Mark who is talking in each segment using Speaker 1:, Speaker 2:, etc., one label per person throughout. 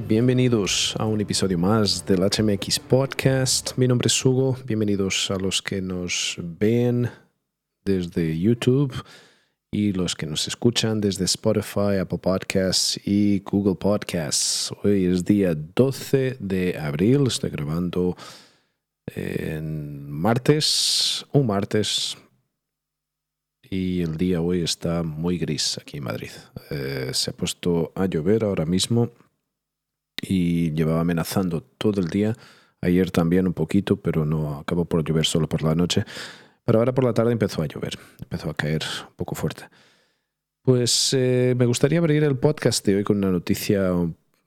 Speaker 1: bienvenidos a un episodio más del HMX Podcast. Mi nombre es Hugo, bienvenidos a los que nos ven desde YouTube y los que nos escuchan desde Spotify, Apple Podcasts y Google Podcasts. Hoy es día 12 de abril, estoy grabando en martes, un martes, y el día hoy está muy gris aquí en Madrid. Eh, se ha puesto a llover ahora mismo y llevaba amenazando todo el día. Ayer también un poquito, pero no acabó por llover solo por la noche. Pero ahora por la tarde empezó a llover, empezó a caer un poco fuerte. Pues eh, me gustaría abrir el podcast de hoy con una noticia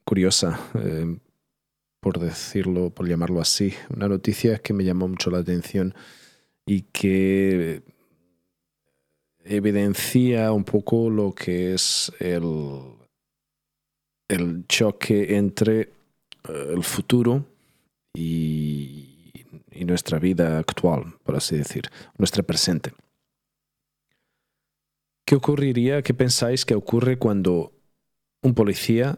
Speaker 1: curiosa, eh, por decirlo, por llamarlo así. Una noticia que me llamó mucho la atención y que evidencia un poco lo que es el, el choque entre eh, el futuro y, nuestra vida actual, por así decir, nuestra presente. ¿Qué ocurriría, qué pensáis que ocurre cuando un policía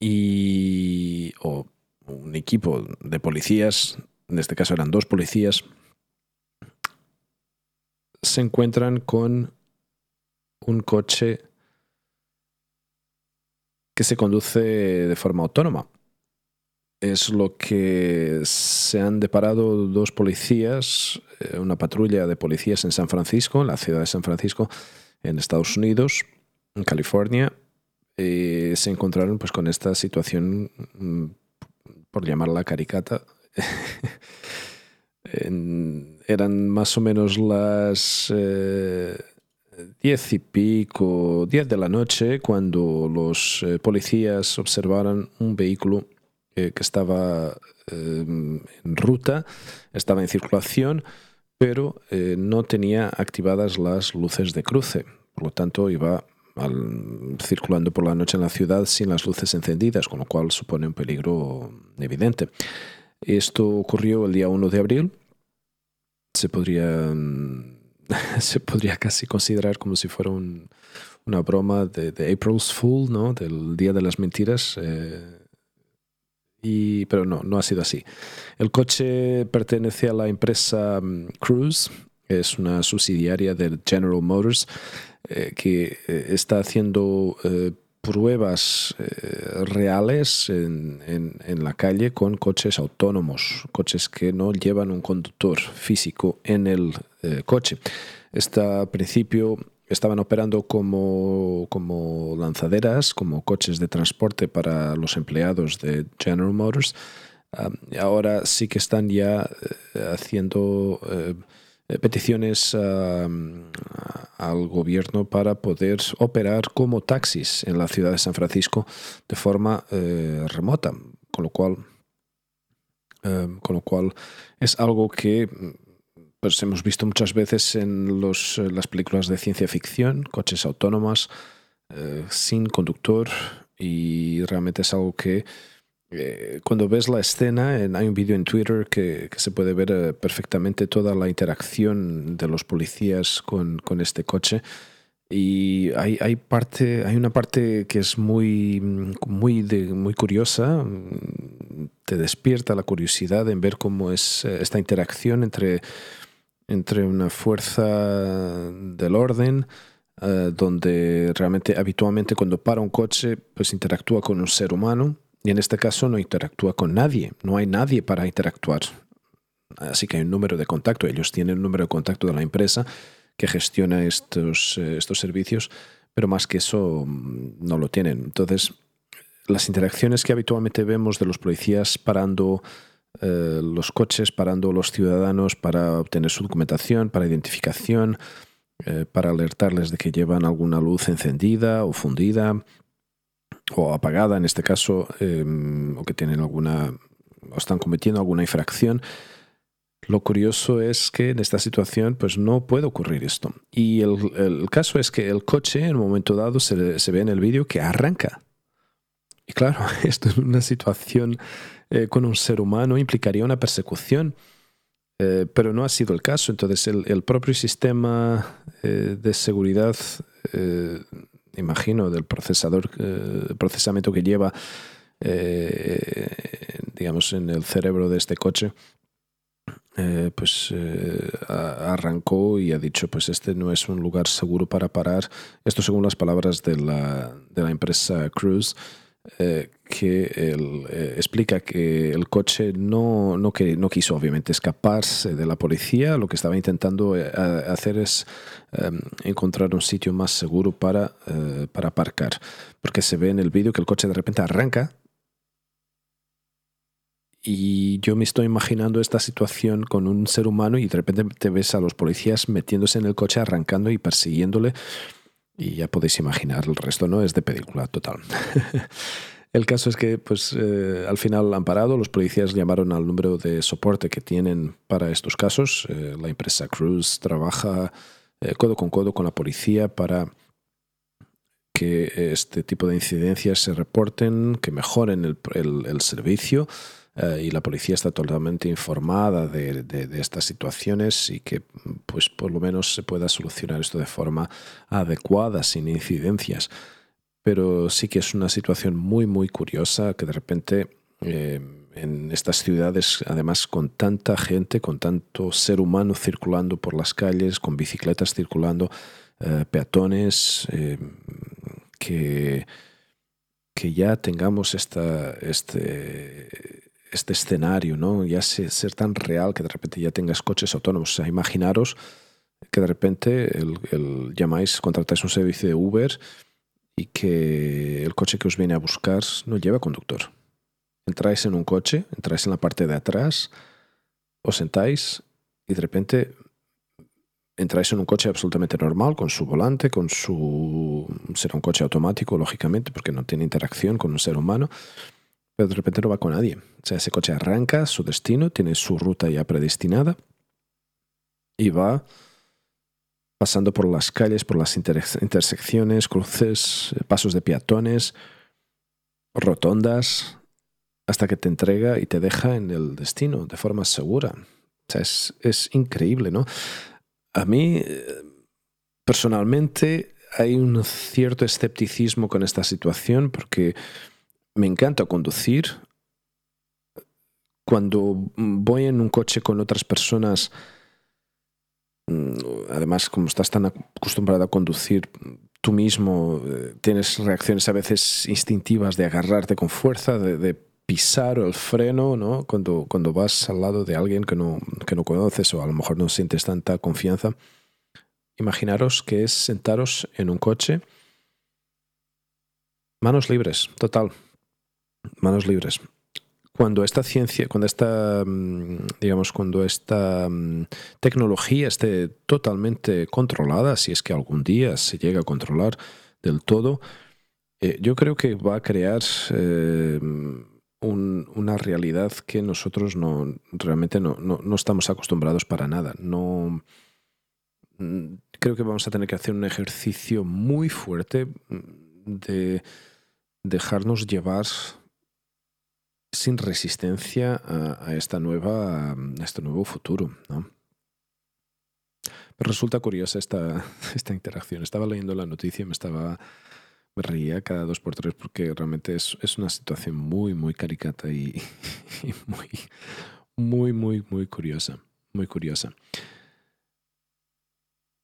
Speaker 1: y o un equipo de policías, en este caso eran dos policías, se encuentran con un coche que se conduce de forma autónoma. Es lo que se han deparado dos policías, eh, una patrulla de policías en San Francisco, en la ciudad de San Francisco, en Estados Unidos, en California, y se encontraron pues con esta situación, mm, por llamarla caricata. eran más o menos las eh, diez y pico, diez de la noche, cuando los eh, policías observaron un vehículo eh, que estaba en ruta, estaba en circulación, pero no tenía activadas las luces de cruce. Por lo tanto, iba circulando por la noche en la ciudad sin las luces encendidas, con lo cual supone un peligro evidente. Esto ocurrió el día 1 de abril se podría, se podría casi considerar como si fuera una broma de, April's Fool, ¿no? del Día de las Mentiras. Eh, y, pero no, no ha sido así. El coche pertenece a la empresa mm, Cruise, es una subsidiaria de General Motors, eh, que eh, está haciendo pruebas reales en, en, la calle con coches autónomos, coches que no llevan un conductor físico en el eh, coche. Esta, principio estaban operando como, como lanzaderas, como coches de transporte para los empleados de General Motors. Ah, ahora sí que están ya eh, haciendo eh, peticiones al gobierno para poder operar como taxis en la ciudad de San Francisco de forma remota, con lo cual, con lo cual es algo que pues, hemos visto muchas veces en los, las películas de ciencia ficción, coches autónomas sin conductor y realmente es algo que eh, cuando ves la escena, hay un vídeo en Twitter que, se puede ver eh, perfectamente toda la interacción de los policías con, este coche. Y hay, hay, parte, hay una parte que es muy, muy, muy curiosa, te despierta la curiosidad en ver cómo es eh, esta interacción entre, entre una fuerza del orden, donde realmente habitualmente cuando para un coche, pues interactúa con un ser humano y en este caso no interactúa con nadie, no hay nadie para interactuar. Así que hay un número de contacto, ellos tienen un número de contacto de la empresa que gestiona estos, eh, estos servicios, pero más que eso mm, no lo tienen. Entonces, las interacciones que habitualmente vemos de los policías parando eh, los coches, parando los ciudadanos para obtener su documentación, para identificación, eh, para alertarles de que llevan alguna luz encendida o fundida, o apagada en este caso, em, o que tienen alguna, o están cometiendo alguna infracción. Lo curioso es que en esta situación pues no puede ocurrir esto. Y el, caso es que el coche en un momento dado se, ve en el vídeo que arranca. Y claro, esto en una situación eh, con un ser humano implicaría una persecución. Eh, pero no ha sido el caso. Entonces el, propio sistema eh, de seguridad imagino, del procesador, procesamiento que lleva digamos, en el cerebro de este coche, pues arrancó y ha dicho, pues este no es un lugar seguro para parar. Esto según las palabras de la, de la empresa Cruise. Eh, que eh, explica que el coche no, no, que, no quiso obviamente escaparse de la policía, lo que estaba intentando eh, hacer es em, encontrar un sitio más seguro para, para aparcar, porque se ve en el vídeo que el coche de repente arranca. Y yo me estoy imaginando esta situación con un ser humano y de repente te ves a los policías metiéndose en el coche, arrancando y persiguiéndole y ya podéis imaginar, el resto no es de película total. el caso es que pues, eh, al final han parado, los policías llamaron al número de soporte que tienen para estos casos. Eh, la empresa Cruz trabaja eh, codo con codo con la policía para que este tipo de incidencias se reporten, que mejoren el servicio. Eh, y la policía está totalmente informada de, estas situaciones y que pues por lo menos se pueda solucionar esto de forma adecuada, sin incidencias. Pero sí que es una situación muy, muy curiosa que de repente eh, en estas ciudades, además con tanta gente, con tanto ser humano circulando por las calles, con bicicletas circulando, eh, peatones, que, que ya tengamos esta, este, este escenario, ¿no? Ya ser, tan real que de repente ya tengas coches autónomos. O imaginaros que de repente el, llamáis, contratáis un servicio de Uber y que el coche que os viene a buscar no lleva conductor. Entráis en un coche, entráis en la parte de atrás, os sentáis y de repente entráis en un coche absolutamente normal, con su volante, con su... será un coche automático, lógicamente, porque no tiene interacción con un ser humano pero de repente no va con nadie. O sea, ese coche arranca su destino, tiene su ruta ya predestinada y va pasando por las calles, por las intersecciones, cruces, pasos de peatones, rotondas, hasta que te entrega y te deja en el destino de forma segura. O sea, es, es increíble, ¿no? A mí, personalmente, hay un cierto escepticismo con esta situación porque me encanta conducir. Cuando voy en un coche con otras personas, mm, además como estás tan acostumbrado a conducir tú mismo, eh, tienes reacciones a veces instintivas de agarrarte con fuerza, de, pisar el freno, ¿no? Cuando, cuando vas al lado de alguien que no, que no conoces o a lo mejor no sientes tanta confianza. Imaginaros que es sentaros en un coche, manos libres, total manos libres. Cuando esta ciencia, cuando esta, mm, digamos, cuando esta mm, tecnología esté totalmente controlada, si es que algún día se llega a controlar del todo, eh, yo creo que va a crear eh, una realidad que nosotros no realmente no, no, estamos acostumbrados para nada. No mm, creo que vamos a tener que hacer un ejercicio muy fuerte de dejarnos llevar sin resistencia a, esta nueva, este nuevo futuro. ¿no? Resulta curiosa esta, esta interacción. Estaba leyendo la noticia y me estaba reía cada dos por tres porque realmente es, es una situación muy, muy caricata y, muy, muy, muy, muy curiosa. Muy curiosa.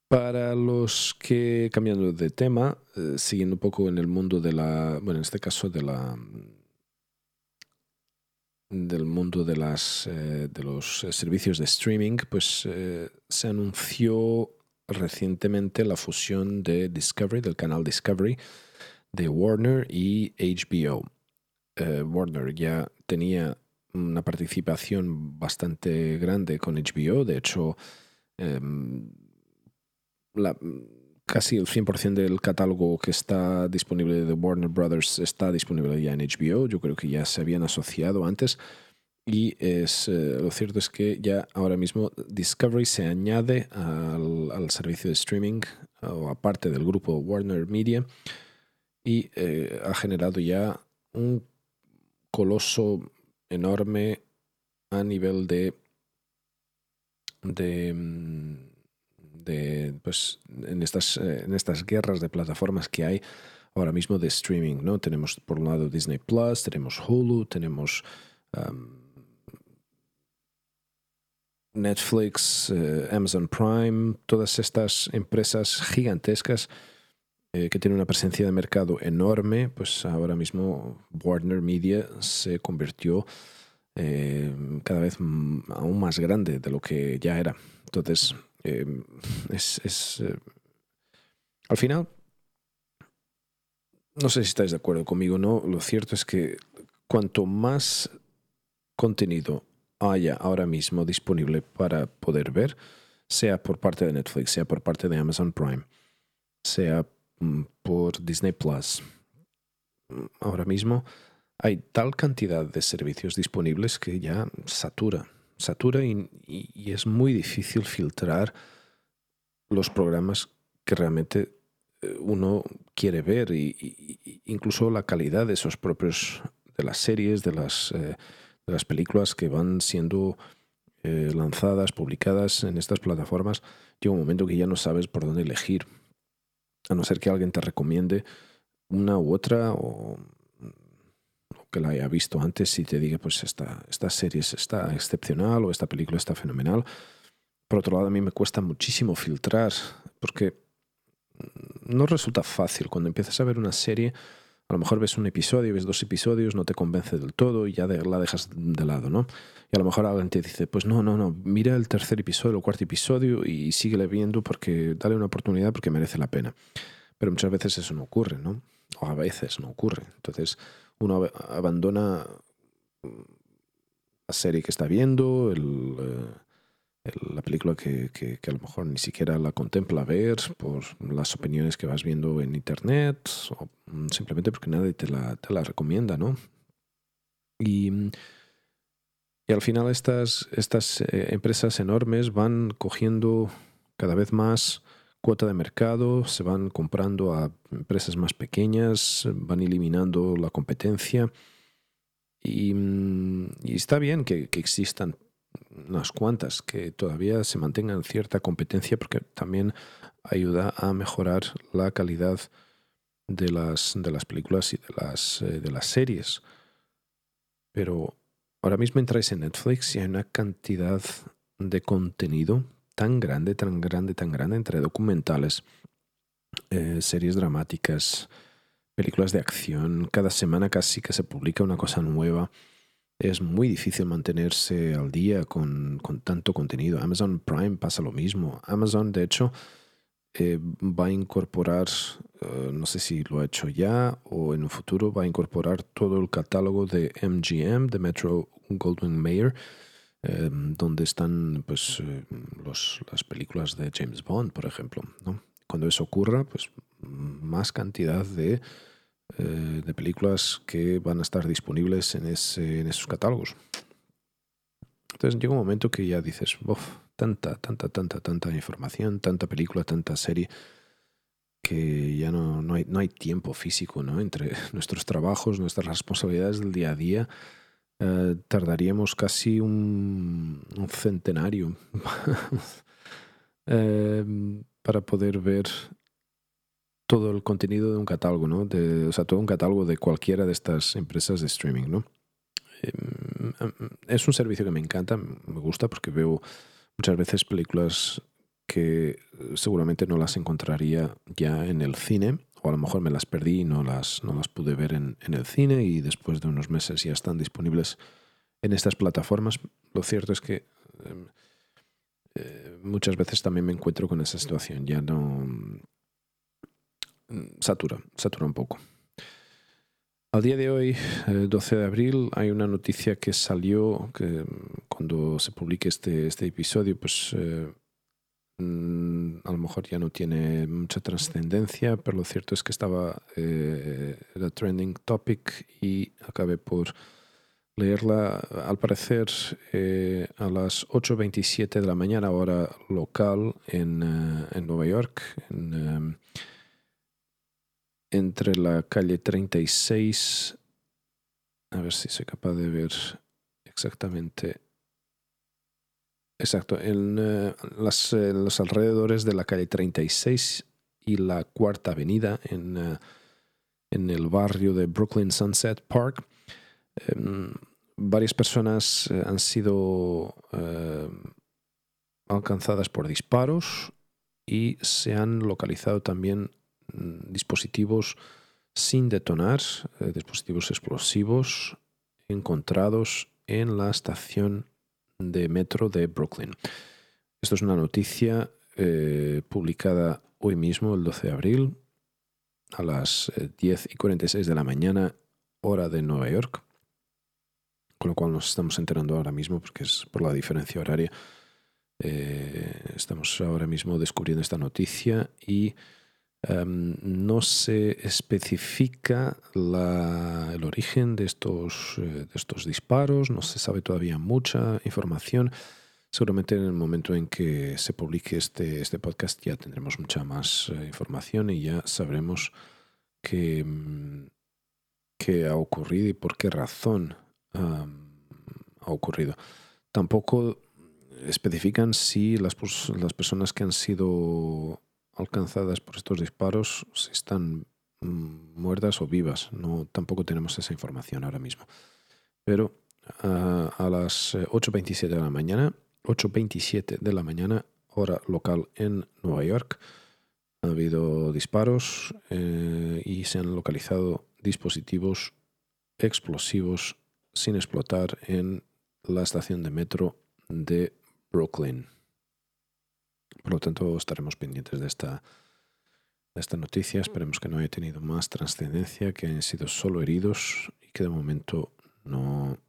Speaker 1: Para los que, cambiando de tema, eh, siguiendo un poco en el mundo de la, bueno, en este caso de la, del mundo de, las, eh, de los eh, servicios de streaming, pues eh, se anunció recientemente la fusión de Discovery, del canal Discovery, de Warner y HBO. Warner ya tenía una participación bastante grande con HBO, de hecho, em, la, casi el 100% del catálogo que está disponible de Warner Brothers está disponible ya en HBO. Yo creo que ya se habían asociado antes. Y es, eh, lo cierto es que ya ahora mismo Discovery se añade al, servicio de streaming o aparte del grupo Warner Media y eh, ha generado ya un coloso enorme a nivel de, de pues, en, estas, eh, en estas guerras de plataformas que hay, ahora mismo de streaming, ¿no? Tenemos por un lado Disney Plus, tenemos Hulu, tenemos Netflix, eh, Amazon Prime, todas estas empresas gigantescas eh, que tienen una presencia de mercado enorme, pues ahora mismo Warner Media se convirtió cada vez aún más grande de lo que ya era. Entonces, es, es al final, no sé si estáis de acuerdo conmigo o no, lo cierto es que cuanto más contenido haya ahora mismo disponible para poder ver, sea por parte de Netflix, sea por parte de Amazon Prime, sea mm, por Disney Plus. Mm, ahora mismo hay tal cantidad de servicios disponibles que ya satura, satura y, es muy difícil filtrar los programas que realmente eh, uno quiere ver y, incluso la calidad de esos propios de las series, de las eh, las películas que van siendo eh, lanzadas, publicadas en estas plataformas, llega un momento que ya no sabes por dónde elegir. A no ser que alguien te recomiende una u otra o, que la haya visto antes y te diga, pues esta, esta serie está excepcional o esta película está fenomenal. Por otro lado, a mí me cuesta muchísimo filtrar porque no resulta fácil cuando empiezas a ver una serie a lo mejor ves un episodio, ves dos episodios, no te convence del todo y ya la dejas de lado, ¿no? Y a lo mejor alguien te dice, pues no, no, no, mira el tercer episodio, el cuarto episodio y síguele viendo porque dale una oportunidad porque merece la pena. Pero muchas veces eso no ocurre, ¿no? O a veces no ocurre. Entonces uno abandona la serie que está viendo. Eh, la película que, que, a lo mejor ni siquiera la contempla ver por las opiniones que vas viendo en internet o simplemente porque nadie te la, te la recomienda, ¿no? Y, y, al final estas, estas eh, empresas enormes van cogiendo cada vez más cuota de mercado, se van comprando a empresas más pequeñas, van eliminando la competencia y, y está bien que, que existan unas cuantas que todavía se mantengan cierta competencia porque también ayuda a mejorar la calidad de las, de las películas y de las, eh, de las series. Pero ahora mismo entráis en Netflix y hay una cantidad de contenido tan grande, tan grande, tan grande entre documentales, eh, series dramáticas, películas de acción. Cada semana casi que se publica una cosa nueva es muy difícil mantenerse al día con, tanto contenido. Amazon Prime pasa lo mismo. Amazon, de hecho, eh, va a incorporar, eh, no sé si lo ha hecho ya o en un futuro, va a incorporar todo el catálogo de MGM, de Metro Goldwyn Mayer, eh, donde están pues, las películas de James Bond, por ejemplo. Cuando eso ocurra, pues más cantidad de eh, de películas que van a estar disponibles en, ese, en esos catálogos. Entonces llega un momento que ya dices, Uf, tanta, tanta, tanta, tanta información, tanta película, tanta serie, que ya no, no, hay, no hay tiempo físico ¿no? entre nuestros trabajos, nuestras responsabilidades del día a día. Eh, tardaríamos casi un, centenario eh, para poder ver todo el contenido de un catálogo, ¿no? De, o sea, todo un catálogo de cualquiera de estas empresas de streaming, ¿no? Em, em, es un servicio que me encanta, me gusta porque veo muchas veces películas que seguramente no las encontraría ya en el cine, o a lo mejor me las perdí y no las, no las pude ver en, en el cine y después de unos meses ya están disponibles en estas plataformas. Lo cierto es que em, eh, muchas veces también me encuentro con esa situación, ya no Mm, satura, satura un poco. Al día de hoy, el 12 de abril, hay una noticia que salió que mm, cuando se publique este, este episodio, pues eh, a lo mejor ya no tiene mucha trascendencia, pero lo cierto es que estaba eh, la trending topic y acabé por leerla, al parecer, eh, a las 8.27 de la mañana, hora local en, en Nueva York, en entre la calle 36, a ver si soy capaz de ver exactamente. Exacto, en eh, los alrededores de la calle 36 y la Cuarta Avenida en, eh, en el barrio de Brooklyn Sunset Park. Em, varias personas eh, han sido alcanzadas por disparos y se han localizado también mm, dispositivos sin detonar, eh, dispositivos explosivos encontrados en la estación de metro de Brooklyn. Esto es una noticia eh, publicada hoy mismo, el 12 de abril, a las 10 eh, y 46 de la mañana, hora de Nueva York, con lo cual nos estamos enterando ahora mismo, porque es por la diferencia horaria. Eh, estamos ahora mismo descubriendo esta noticia y em, no se especifica el origen de estos, de estos disparos, no se sabe todavía mucha información. Seguramente en el momento en que se publique este, este podcast ya tendremos mucha más eh, información y ya sabremos qué, mm, qué, ha ocurrido y por qué razón ha ocurrido. Tampoco especifican si las, las, personas que han sido alcanzadas por estos disparos están mm, muertas o vivas. No, tampoco tenemos esa información ahora mismo. Pero ah, a las 8.27 de la mañana 8.27 de la mañana, hora local en Nueva York. Ha habido disparos eh, y se han localizado dispositivos explosivos sin explotar en la estación de metro de Brooklyn. Por lo tanto, estaremos pendientes de esta, de esta noticia. Esperemos que no haya tenido más trascendencia, que hayan sido solo heridos y que de momento no,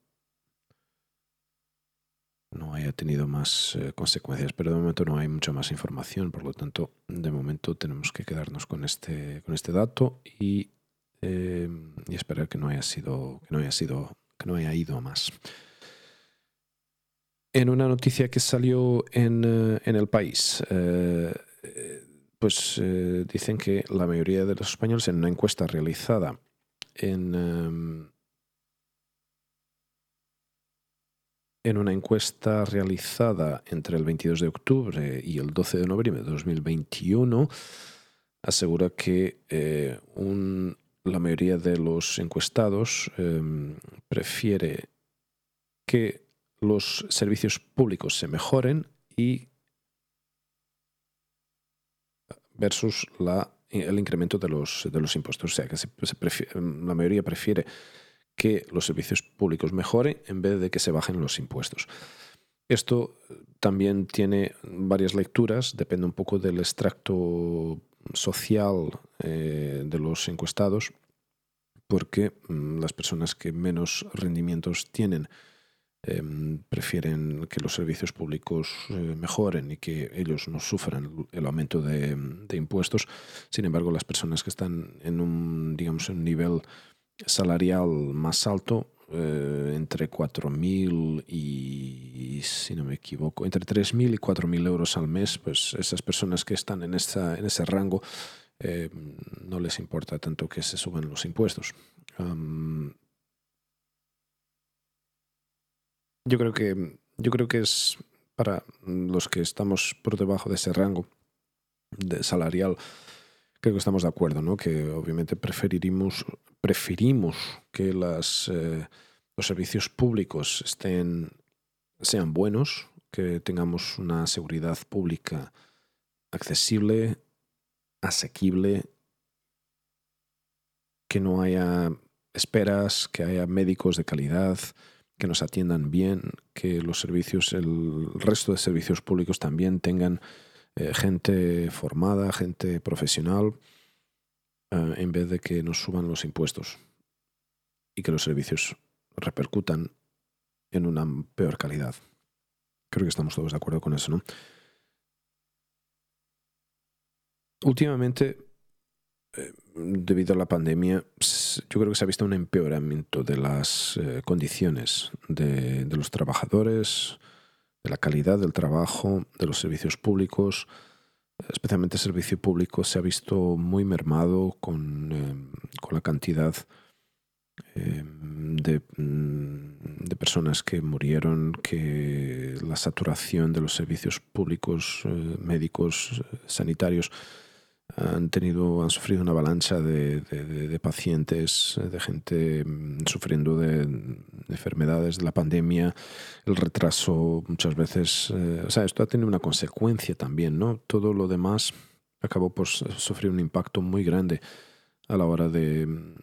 Speaker 1: no haya tenido más eh, consecuencias, pero de momento no hay mucha más información, por lo tanto, de momento tenemos que quedarnos con este, con este dato y, eh, y esperar que no haya sido, que no haya sido, que no haya ido más. En una noticia que salió en, eh, en el país, pues dicen que la mayoría de los españoles en una encuesta realizada en en una encuesta realizada entre el 22 de octubre y el 12 de noviembre de 2021, asegura que eh, la mayoría de los encuestados em, prefiere que los servicios públicos se mejoren y versus la, el incremento de los, de los impuestos. O sea, que la mayoría prefiere que los servicios públicos mejoren en vez de que se bajen los impuestos. Esto también tiene varias lecturas, depende un poco del extracto social eh, de los encuestados, porque mm, las personas que menos rendimientos tienen em, prefieren que los servicios públicos eh, mejoren y que ellos no sufran el aumento de, impuestos. Sin embargo, las personas que están en un, digamos, un nivel salarial más alto, eh, entre 4.000 y, si no me equivoco, entre 3.000 y 4.000 euros al mes, pues esas personas que están en, esa, en ese rango eh, no les importa tanto que se suban los impuestos. Yo creo que yo creo que es para los que estamos por debajo de ese rango de salarial creo que estamos de acuerdo, ¿no? Que obviamente preferimos, preferimos que las, eh, los servicios públicos estén, sean buenos, que tengamos una seguridad pública accesible, asequible, que no haya esperas, que haya médicos de calidad, que nos atiendan bien, que los servicios, el resto de servicios públicos también tengan eh, gente formada, gente profesional, eh, en vez de que nos suban los impuestos y que los servicios repercutan en una peor calidad. Creo que estamos todos de acuerdo con eso, ¿no? Últimamente, eh, debido a la pandemia, yo creo que se ha visto un empeoramiento de las condiciones de, de, los trabajadores, de la calidad del trabajo, de los servicios públicos, especialmente el servicio público, se ha visto muy mermado con, eh, la cantidad eh, de, mm, de, personas que murieron, que la saturación de los servicios públicos, eh, médicos, sanitarios, han tenido, han sufrido una avalancha de, de, pacientes, de gente mm, sufriendo de, enfermedades de la pandemia, el retraso muchas veces, eh, o sea, esto ha tenido una consecuencia también, ¿no? Todo lo demás acabó por sufrir un impacto muy grande a la hora de, mm,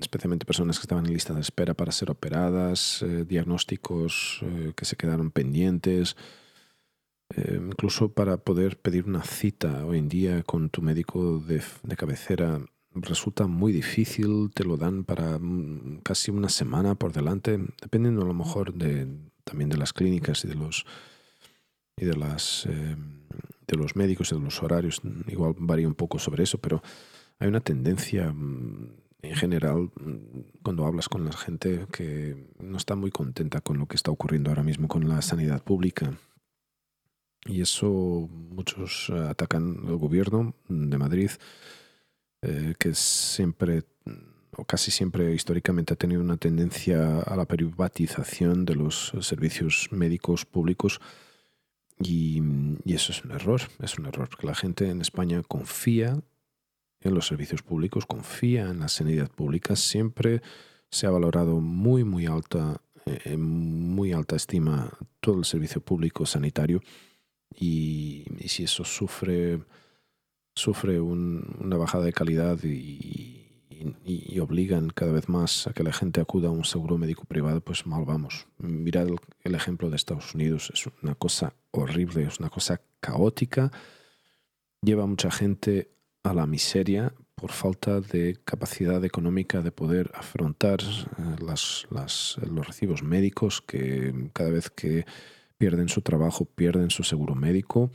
Speaker 1: especialmente personas que estaban en lista de espera para ser operadas, eh, diagnósticos eh, que se quedaron pendientes. Eh, incluso para poder pedir una cita hoy en día con tu médico de, cabecera resulta muy difícil, te lo dan para mm, casi una semana por delante, dependiendo a lo mejor de, también de las clínicas y de los y de las eh, de los médicos y de los horarios, igual varía un poco sobre eso, pero hay una tendencia mm, en general mm, cuando hablas con la gente que no está muy contenta con lo que está ocurriendo ahora mismo con la sanidad pública y eso muchos eh, atacan al gobierno de Madrid, eh, que siempre, o casi siempre históricamente ha tenido una tendencia a la privatización de los servicios médicos públicos. Y, y, eso es un error, es un error, porque la gente en España confía en los servicios públicos, confía en la sanidad pública, siempre se ha valorado muy, muy alta, eh, en muy alta estima todo el servicio público sanitario y, si eso sufre, sufre una bajada de calidad y, obligan cada vez más a que la gente acuda a un seguro médico privado, pues mal vamos. Mirad el, ejemplo de Estados Unidos, es una cosa horrible, es una cosa caótica, lleva a mucha gente a la miseria por falta de capacidad económica de poder afrontar eh, las, los recibos médicos que cada vez que pierden su trabajo, pierden su seguro médico.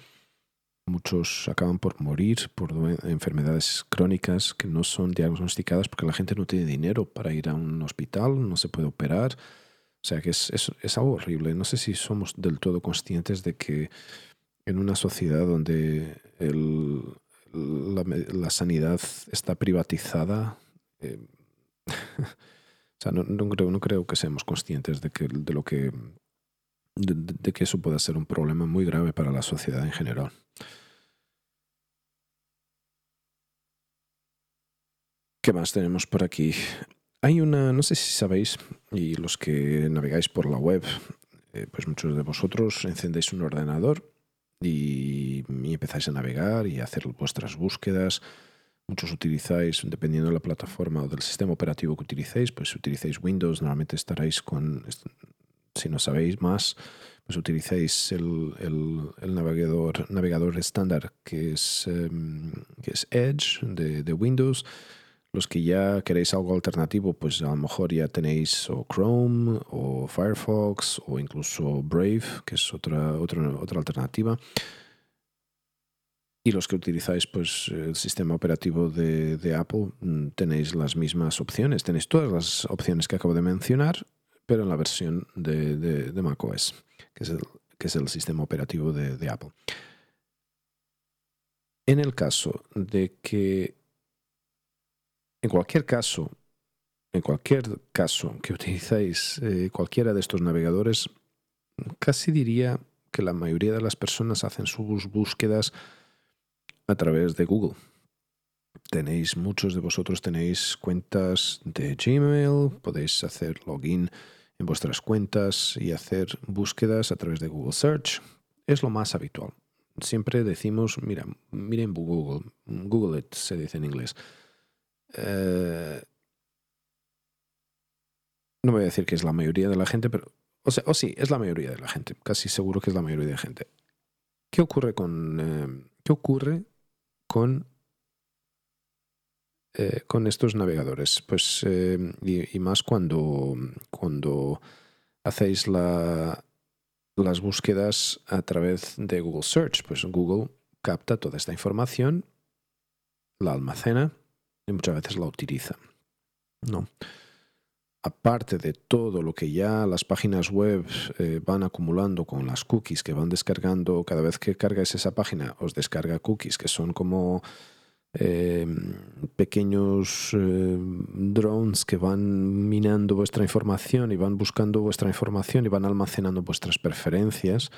Speaker 1: Muchos acaban por morir por enfermedades crónicas que no son diagnosticadas porque la gente no tiene dinero para ir a un hospital, no se puede operar. O sea que es, algo horrible. No sé si somos del todo conscientes de que en una sociedad donde la, sanidad está privatizada, eh, o sea, no, no, creo, no creo que seamos conscientes de, que, de lo que de, que eso pueda ser un problema muy grave para la sociedad en general. ¿Qué más tenemos por aquí? Hay una, no sé si sabéis, y los que navegáis por la web, eh, pues muchos de vosotros encendéis un ordenador y, y, empezáis a navegar y a hacer vuestras búsquedas. Muchos utilizáis, dependiendo de la plataforma o del sistema operativo que utilicéis, pues si utilizáis Windows, normalmente estaréis con si no sabéis más, pues utilicéis el, navegador, navegador estándar que es, em, que es Edge de, Windows. Los que ya queréis algo alternativo, pues a lo mejor ya tenéis o Chrome o Firefox o incluso Brave, que es otra, otra, otra alternativa. Y los que utilizáis pues, el sistema operativo de, de, Apple, mm, tenéis las mismas opciones. Tenéis todas las opciones que acabo de mencionar pero en la versión de, de, macOS, que es, el, que es el sistema operativo de, Apple. En el caso de que, en cualquier caso, en cualquier caso que utilizáis eh, cualquiera de estos navegadores, casi diría que la mayoría de las personas hacen sus búsquedas a través de Google. Tenéis, muchos de vosotros tenéis cuentas de Gmail, podéis hacer login en vuestras cuentas y hacer búsquedas a través de Google Search. Es lo más habitual. Siempre decimos, mira, miren Google, Google it se dice en inglés. Eh, no voy a decir que es la mayoría de la gente, pero, o sea, o sí, es la mayoría de la gente, casi seguro que es la mayoría de la gente. ¿Qué ocurre con, eh, ¿qué ocurre con eh, con estos navegadores. Pues, eh, y, más cuando, cuando hacéis la, las búsquedas a través de Google Search. Pues Google capta toda esta información, la almacena y muchas veces la utiliza. ¿no? Aparte de todo lo que ya las páginas web eh, van acumulando con las cookies que van descargando, cada vez que cargáis esa página os descarga cookies que son como eh, pequeños eh, drones que van minando vuestra información y van buscando vuestra información y van almacenando vuestras preferencias.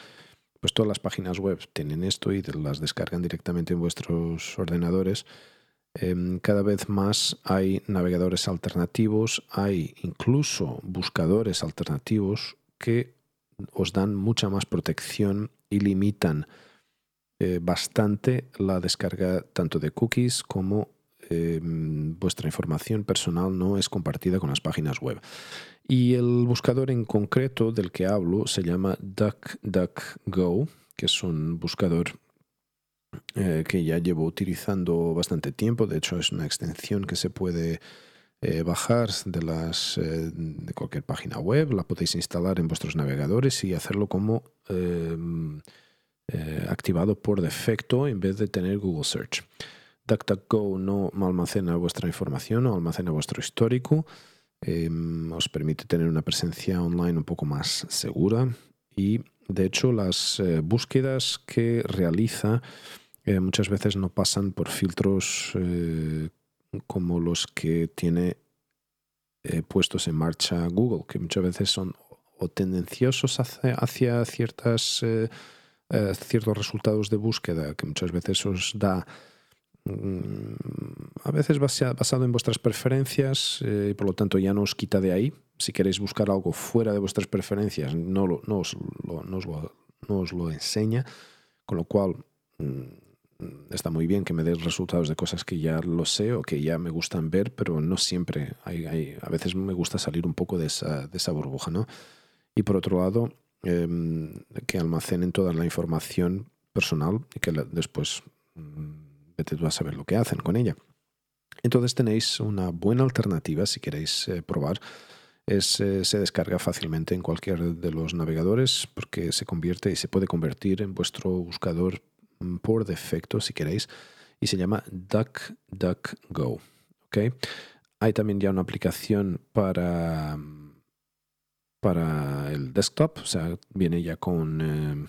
Speaker 1: pues todas las páginas web tienen esto y las descargan directamente en vuestros ordenadores. Em, cada vez más hay navegadores alternativos, hay incluso buscadores alternativos que os dan mucha más protección y limitan eh, bastante la descarga tanto de cookies como em, vuestra información personal no es compartida con las páginas web. Y el buscador en concreto del que hablo se llama DuckDuckGo, que es un buscador eh, que ya llevo utilizando bastante tiempo. De hecho, es una extensión que se puede eh, bajar de, las, de cualquier página web. La podéis instalar en vuestros navegadores y hacerlo como activado por defecto en vez de tener Google Search. DuckDuckGo no almacena vuestra información, no almacena vuestro histórico Em, os permite tener una presencia online un poco más segura y de hecho las eh, búsquedas que realiza eh, muchas veces no pasan por filtros eh, como los que tiene puestos en marcha Google, que muchas veces son o tendenciosos hacia ciertas, ciertos resultados de búsqueda, que muchas veces os da Mm, a veces basado en vuestras preferencias y eh, por lo tanto ya no os quita de ahí. Si queréis buscar algo fuera de vuestras preferencias, no, lo, no, os, lo, no, os, lo, enseña, con lo cual mm, está muy bien que me des resultados de cosas que ya lo sé o que ya me gustan ver, pero no siempre. Hay, hay, a veces me gusta salir un poco de esa, de esa burbuja. ¿no? Y por otro lado, em, que almacenen toda la información personal y que después mm, vete tú a saber lo que hacen con ella. Entonces tenéis una buena alternativa si queréis eh, probar. Eh, se descarga fácilmente en cualquier de los navegadores porque se convierte y se puede convertir en vuestro buscador mm, por defecto si queréis y se llama DuckDuckGo. ¿okay? Hay también ya una aplicación para, para el desktop, o sea, viene ya con... Eh,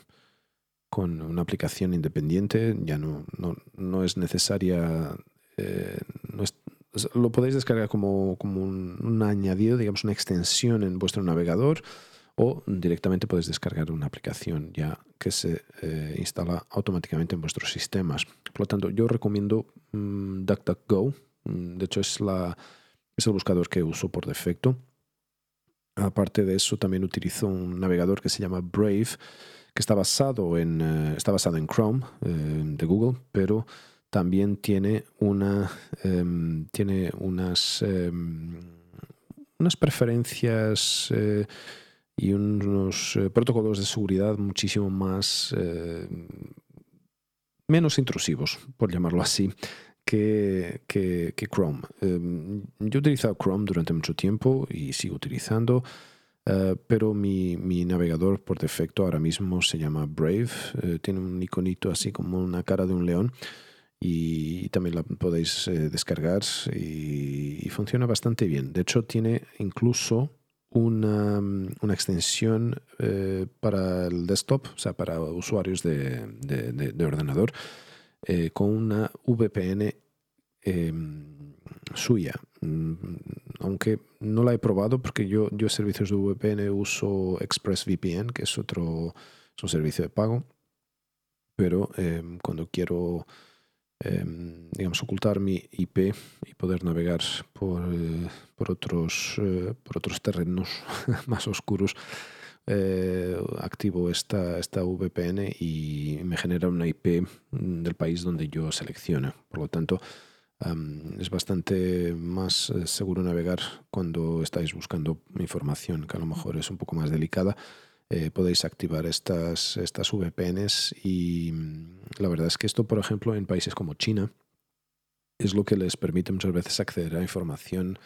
Speaker 1: con una aplicación independiente, ya no, no, es necesaria, eh, lo podéis descargar como, como un, añadido, digamos una extensión en vuestro navegador o directamente podéis descargar una aplicación ya que se eh, instala automáticamente en vuestros sistemas. Por lo tanto, yo recomiendo mm, DuckDuckGo, mm, de hecho es, la, es el buscador que uso por defecto. Aparte de eso, también utilizo un navegador que se llama Brave, que está basado en, eh, está basado en Chrome eh, de Google, pero también tiene, una, em, tiene unas, em, unas preferencias eh, y unos protocolos de seguridad muchísimo más menos intrusivos, por llamarlo así, que, que, Chrome. Em, yo he utilizado Chrome durante mucho tiempo y sigo utilizando. Eh, pero mi, navegador por defecto ahora mismo se llama Brave. Eh, tiene un iconito así como una cara de un león y, también la podéis eh, descargar y, funciona bastante bien. De hecho, tiene incluso una, una extensión para el desktop, o sea, para usuarios de, de ordenador, con una VPN em, suya. Mm, aunque no la he probado porque yo, yo servicios de VPN uso ExpressVPN, que es otro es un servicio de pago, pero em, cuando quiero em, digamos ocultar mi IP y poder navegar por, eh, por otros, eh, por otros terrenos más oscuros, eh, activo esta, esta VPN y me genera una IP del país donde yo seleccione. Por lo tanto, es bastante más eh, seguro navegar cuando estáis buscando información que a lo mejor es un poco más delicada. Eh, podéis activar estas, estas VPNs y mm, la verdad es que esto, por ejemplo, en países como China, es lo que les permite muchas veces acceder a información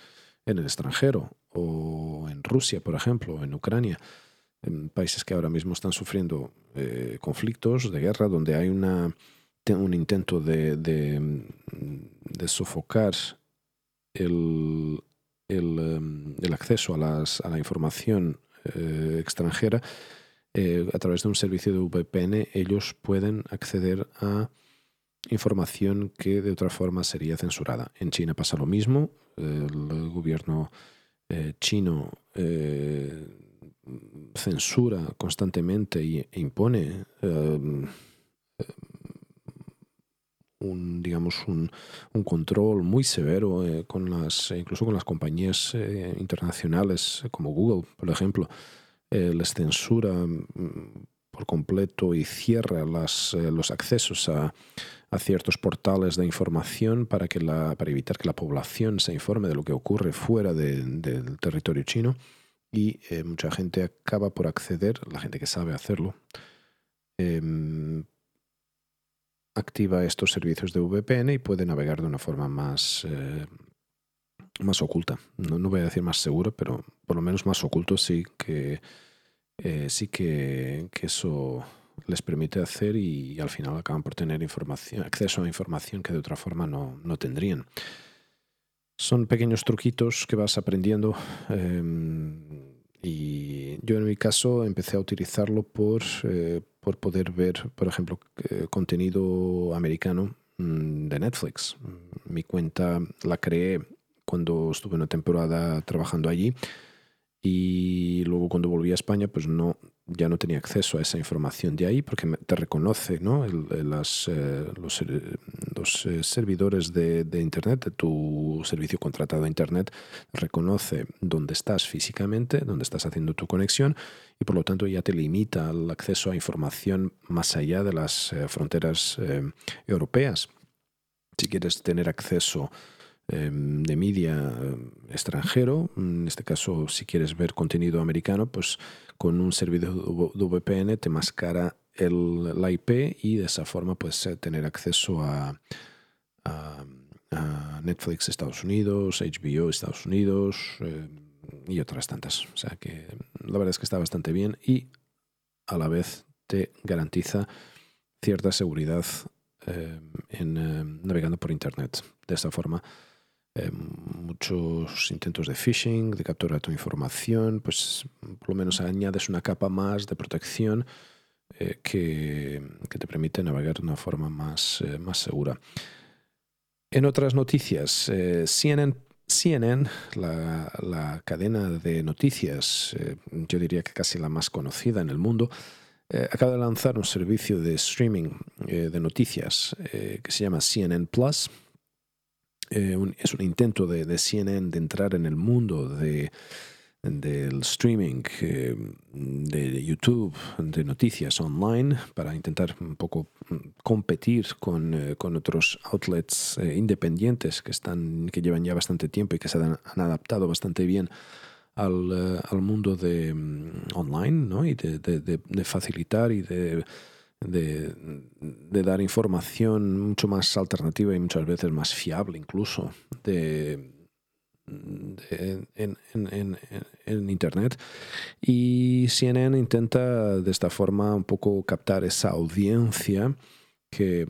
Speaker 1: en el extranjero o en Rusia, por ejemplo, o en Ucrania, en países que ahora mismo están sufriendo eh, conflictos de guerra, donde hay una un intento de, de, sofocar el, em, el, acceso a, las, a la información eh, extranjera, eh, a través de un servicio de VPN ellos pueden acceder a información que de otra forma sería censurada. En China pasa lo mismo, el gobierno chino censura constantemente e impone em, un, digamos, un, control muy severo eh, con las, incluso con las compañías eh, internacionales como Google, por ejemplo, eh, les censura mm, por completo y cierra las, los accesos a, a, ciertos portales de información para, que la, para evitar que la población se informe de lo que ocurre fuera del territorio chino y mucha gente acaba por acceder, la gente que sabe hacerlo, em, activa estos servicios de VPN y puede navegar de una forma más, eh, más oculta. No, no, voy a decir más seguro, pero por lo menos más oculto sí que, eh, sí que, que, eso les permite hacer y, al final acaban por tener información, acceso a información que de otra forma no, no tendrían. Son pequeños truquitos que vas aprendiendo. Eh, y yo en mi caso empecé a utilizarlo por, eh, por poder ver, por ejemplo, eh, contenido americano mm, de Netflix. Mi cuenta la creé cuando estuve una temporada trabajando allí y luego cuando volví a España pues no ya no tenía acceso a esa información de ahí porque te reconoce ¿no? eh, los, eh, eh, servidores de, Internet, de tu servicio contratado a Internet, reconoce dónde estás físicamente, dónde estás haciendo tu conexión y por lo tanto ya te limita el acceso a información más allá de las fronteras europeas. Si quieres tener acceso de media em, extranjero. En este caso, si quieres ver contenido americano, pues con un servidor de VPN te mascara el, la IP y de esa forma puedes eh, tener acceso a, a, Netflix Estados Unidos, HBO Estados Unidos em, y otras tantas. O sea que la verdad es que está bastante bien y a la vez te garantiza cierta seguridad en navegando por Internet. De esta forma, eh, muchos intentos de phishing, de captura de tu información, pues por lo menos añades una capa más de protección eh, que, te permite navegar de una forma más, eh, más segura. En otras noticias, CNN, CNN la, la, cadena de noticias, yo diría que casi la más conocida en el mundo, acaba de lanzar un servicio de streaming de noticias que se llama CNN Plus eh, es un intento de, CNN de entrar en el mundo de, del streaming, eh, de YouTube, de noticias online, para intentar un poco mm, competir con, eh, con otros outlets independientes que, están, que llevan ya bastante tiempo y que se han, adaptado bastante bien al, al mundo de mm, online ¿no? y de, de facilitar y de de, dar información mucho más alternativa y muchas veces más fiable incluso de, en, Internet. Y CNN intenta de esta forma un poco captar esa audiencia que,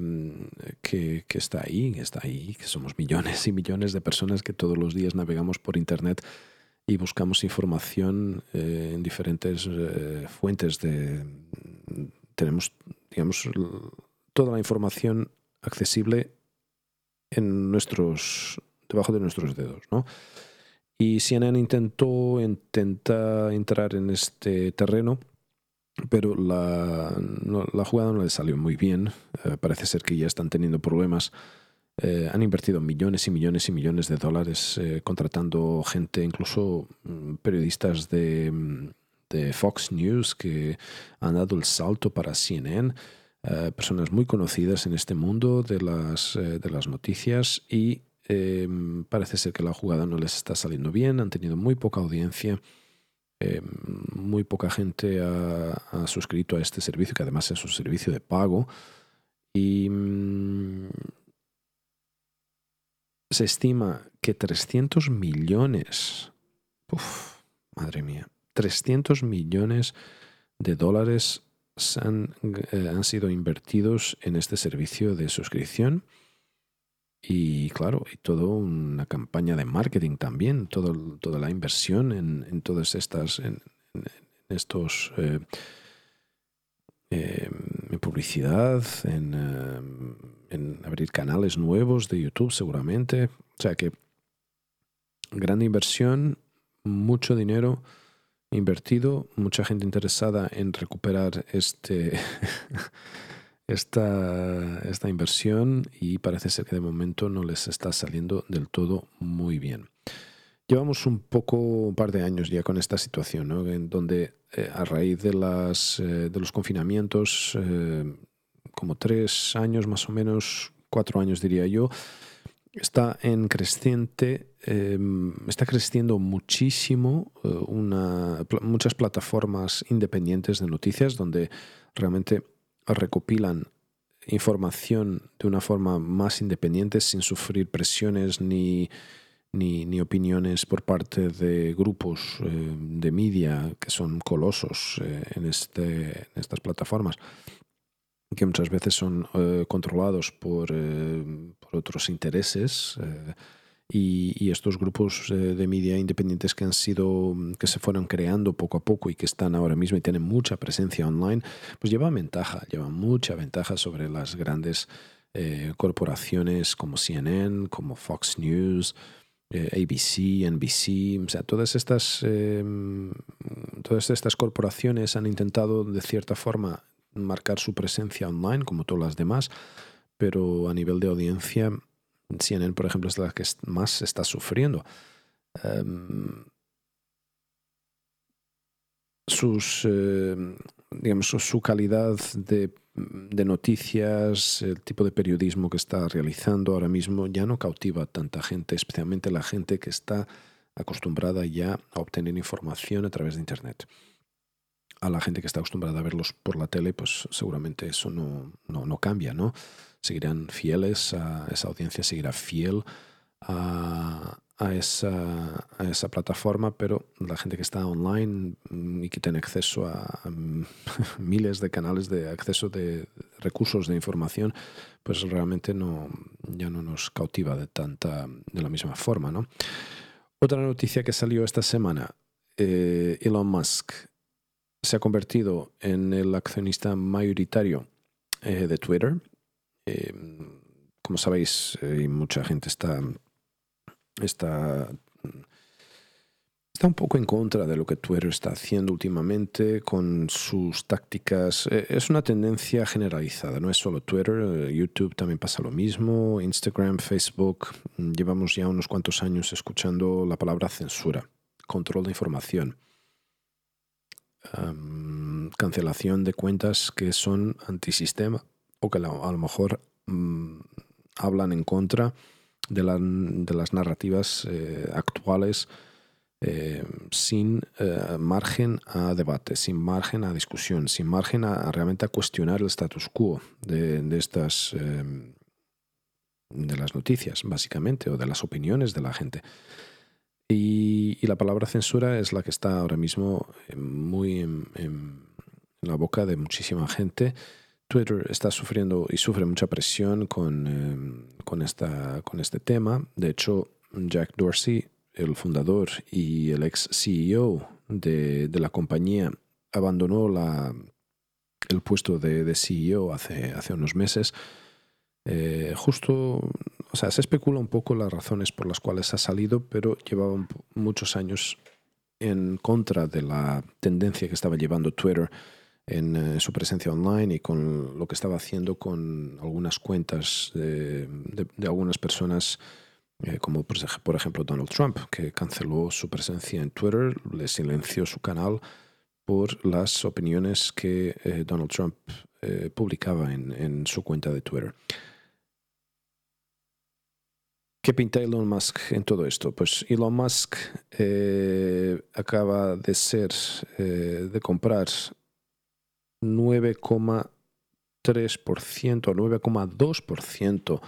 Speaker 1: que, está ahí, que está ahí, que somos millones y millones de personas que todos los días navegamos por Internet y buscamos información eh, en diferentes eh, fuentes de tenemos digamos, toda la información accesible en nuestros, debajo de nuestros dedos. ¿no? Y CNN intentó intenta entrar en este terreno, pero la, la jugada no le salió muy bien. Eh, parece ser que ya están teniendo problemas. Eh, han invertido millones y millones y millones de dólares eh, contratando gente, incluso mm, periodistas de mm, de Fox News que han dado el salto para CNN, eh, personas muy conocidas en este mundo de las, eh, de las noticias y em, parece ser que la jugada no les está saliendo bien, han tenido muy poca audiencia. Em, muy poca gente ha, suscrito a este servicio, que además es un servicio de pago. Y mm, se estima que 300 millones, madre mía, 300 millones de dólares han, eh, han, sido invertidos en este servicio de suscripción. Y claro, y toda una campaña de marketing también, toda la inversión en, todas estas, en, estos, eh, em, en publicidad, en, em, en abrir canales nuevos de YouTube seguramente. O sea que gran inversión, mucho dinero invertido, mucha gente interesada en recuperar este, esta, esta inversión y parece ser que de momento no les está saliendo del todo muy bien. Llevamos un poco, un par de años ya con esta situación, ¿no? en donde eh, a raíz de, las, eh, de los confinamientos, eh, como tres años más o menos, cuatro años diría yo, está en creciente, em, está creciendo muchísimo una, muchas plataformas independientes de noticias donde realmente recopilan información de una forma más independiente sin sufrir presiones ni ni, opiniones por parte de grupos eh, de media que son colosos eh, en, este, en estas plataformas, que muchas veces son eh, controlados por, por, otros intereses. Y, estos grupos de media independientes que han sido, que se fueron creando poco a poco y que están ahora mismo y tienen mucha presencia online, pues llevan ventaja, llevan mucha ventaja sobre las grandes corporaciones como CNN, como Fox News, eh, ABC, NBC, o sea, todas estas, todas estas corporaciones han intentado de cierta forma marcar su presencia online, como todas las demás, pero a nivel de audiencia, CNN, por ejemplo, es la que más está sufriendo. Em, sus, em, digamos, su calidad de de noticias, el tipo de periodismo que está realizando ahora mismo ya no cautiva a tanta gente, especialmente la gente que está acostumbrada ya a obtener información a través de Internet. A la gente que está acostumbrada a verlos por la tele, pues seguramente eso no, no, no cambia, ¿no? Seguirán fieles a esa audiencia, seguirá fiel a, a esa, a esa plataforma, pero la gente que está online y que tiene acceso a, miles de canales de acceso de recursos de información, pues realmente no, ya no nos cautiva de, tanta, de la misma forma. ¿no? Otra noticia que salió esta semana, eh, Elon Musk se ha convertido en el accionista mayoritario eh, de Twitter. Eh, como sabéis, mucha gente está está, está un poco en contra de lo que Twitter está haciendo últimamente con sus tácticas. Eh, es una tendencia generalizada, no es solo Twitter, eh, YouTube también pasa lo mismo, Instagram, Facebook. Llevamos ya unos cuantos años escuchando la palabra censura, control de información. Cancelación de cuentas que son antisistema o que a lo mejor mm, hablan en contra de, las narrativas eh, actuales eh, sin eh, margen a debate, sin margen a discusión, sin margen a, realmente a cuestionar el status quo de, estas de las noticias, básicamente, o de las opiniones de la gente. Y, la palabra censura es la que está ahora mismo muy en la boca de muchísima gente Twitter está sufriendo y sufre mucha presión con, eh, con, esta, con este tema. De hecho, Jack Dorsey, el fundador y el ex CEO de, la compañía, abandonó la, el puesto de, CEO hace, hace unos meses. Eh, justo, o sea, se especula un poco las razones por las cuales ha salido, pero llevaba muchos años en contra de la tendencia que estaba llevando Twitter en eh, su presencia online y con lo que estaba haciendo con algunas cuentas de, algunas personas, eh, como por, ejemplo Donald Trump, que canceló su presencia en Twitter, le silenció su canal por las opiniones que eh, Donald Trump publicaba en, su cuenta de Twitter. ¿Qué pinta Elon Musk en todo esto? Pues Elon Musk acaba de ser, de comprar 9,3% o 9,2%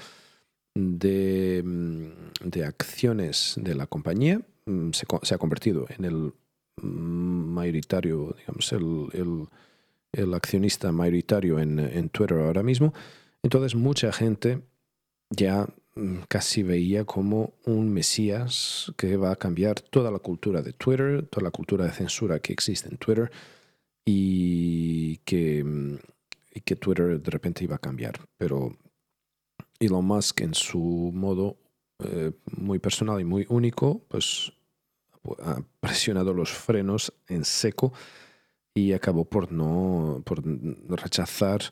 Speaker 1: de, mm, de acciones de la compañía. Mm, se, ha convertido en el mayoritario, digamos, el, el, accionista mayoritario en, en, Twitter ahora mismo. Entonces mucha gente ya casi veía como un mesías que va a cambiar toda la cultura de Twitter, toda la cultura de censura que existe en Twitter y que, mm, Twitter de repente iba a cambiar. Pero Elon Musk en su modo eh, muy personal y muy único, pues ha presionado los frenos en seco y acabó por no por rechazar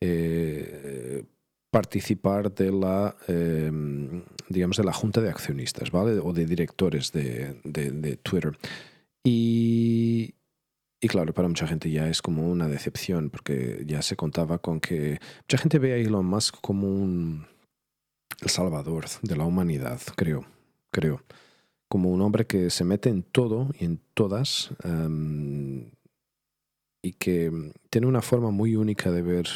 Speaker 1: eh, participar de la em, digamos de la junta de accionistas vale o de directores de, de, Twitter. Y, y claro para mucha gente ya es como una decepción porque ya se contaba con que mucha gente ve a Elon Musk como un el salvador de la humanidad creo creo. Como un hombre que se mete en todo y en todas em, y que tiene una forma muy única de ver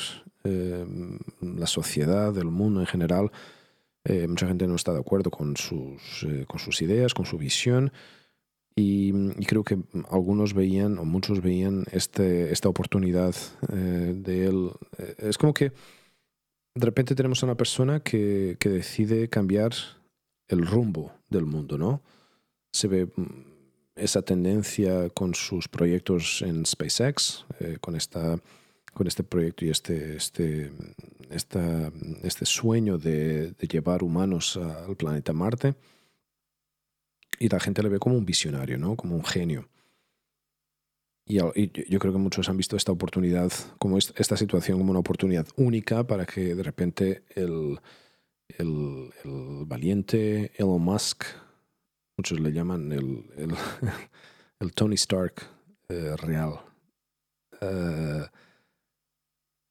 Speaker 1: em, la sociedad, el mundo en general. Eh, mucha gente no está de acuerdo con sus, eh, ideas, con su visión. Y, creo que algunos veían, o muchos veían, este, esta oportunidad eh, de él. Es como que de repente tenemos a una persona que, decide cambiar el rumbo del mundo, ¿no? se ve mm, esa tendencia con sus proyectos en SpaceX, eh, con, esta, con este proyecto y este, este, esta, este sueño de, llevar humanos al planeta Marte. Y la gente le ve como un visionario, ¿no? como un genio. Y, yo creo que muchos han visto esta oportunidad, como esta situación, como una oportunidad única para que de repente el, el, el valiente Elon Musk muchos le llaman el, el, Tony Stark eh, real, eh,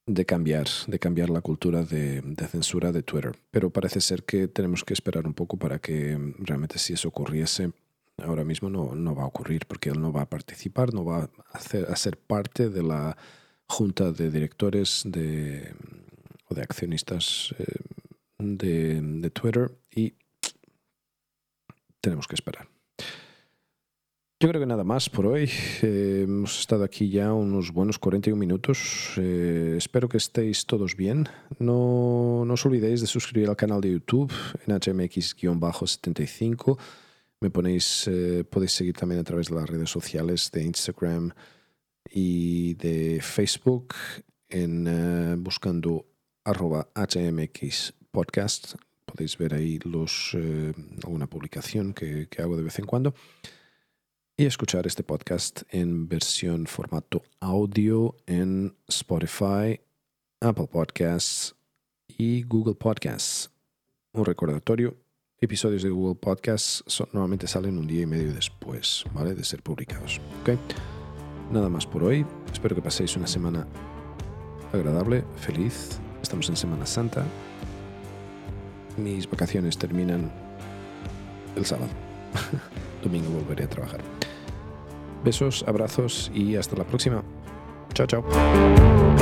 Speaker 1: de cambiar, de cambiar la cultura de, censura de Twitter. Pero parece ser que tenemos que esperar un poco para que realmente si eso ocurriese, ahora mismo no, no va a ocurrir porque él no va a participar, no va a, hacer, a ser parte de la junta de directores de, o de accionistas eh, de, de Twitter y tenemos que esperar. Yo creo que nada más por hoy. Eh, hemos estado aquí ya unos buenos 41 minutos. Eh, espero que estéis todos bien. No, no, os olvidéis de suscribir al canal de YouTube en HMX-75. Me ponéis, eh, podéis seguir también a través de las redes sociales de Instagram y de Facebook en buscando arroba HMX Podcast podéis ver ahí los, alguna publicación que, que, hago de vez en cuando. Y escuchar este podcast en versión formato audio en Spotify, Apple Podcasts y Google Podcasts. Un recordatorio, episodios de Google Podcasts normalmente salen un día y medio después, ¿vale? De ser publicados. ¿ok? Nada más por hoy. Espero que paséis una semana agradable, feliz. Estamos en Semana Santa mis vacaciones terminan el sábado. Domingo volveré a trabajar. Besos, abrazos y hasta la próxima. Chao, chao.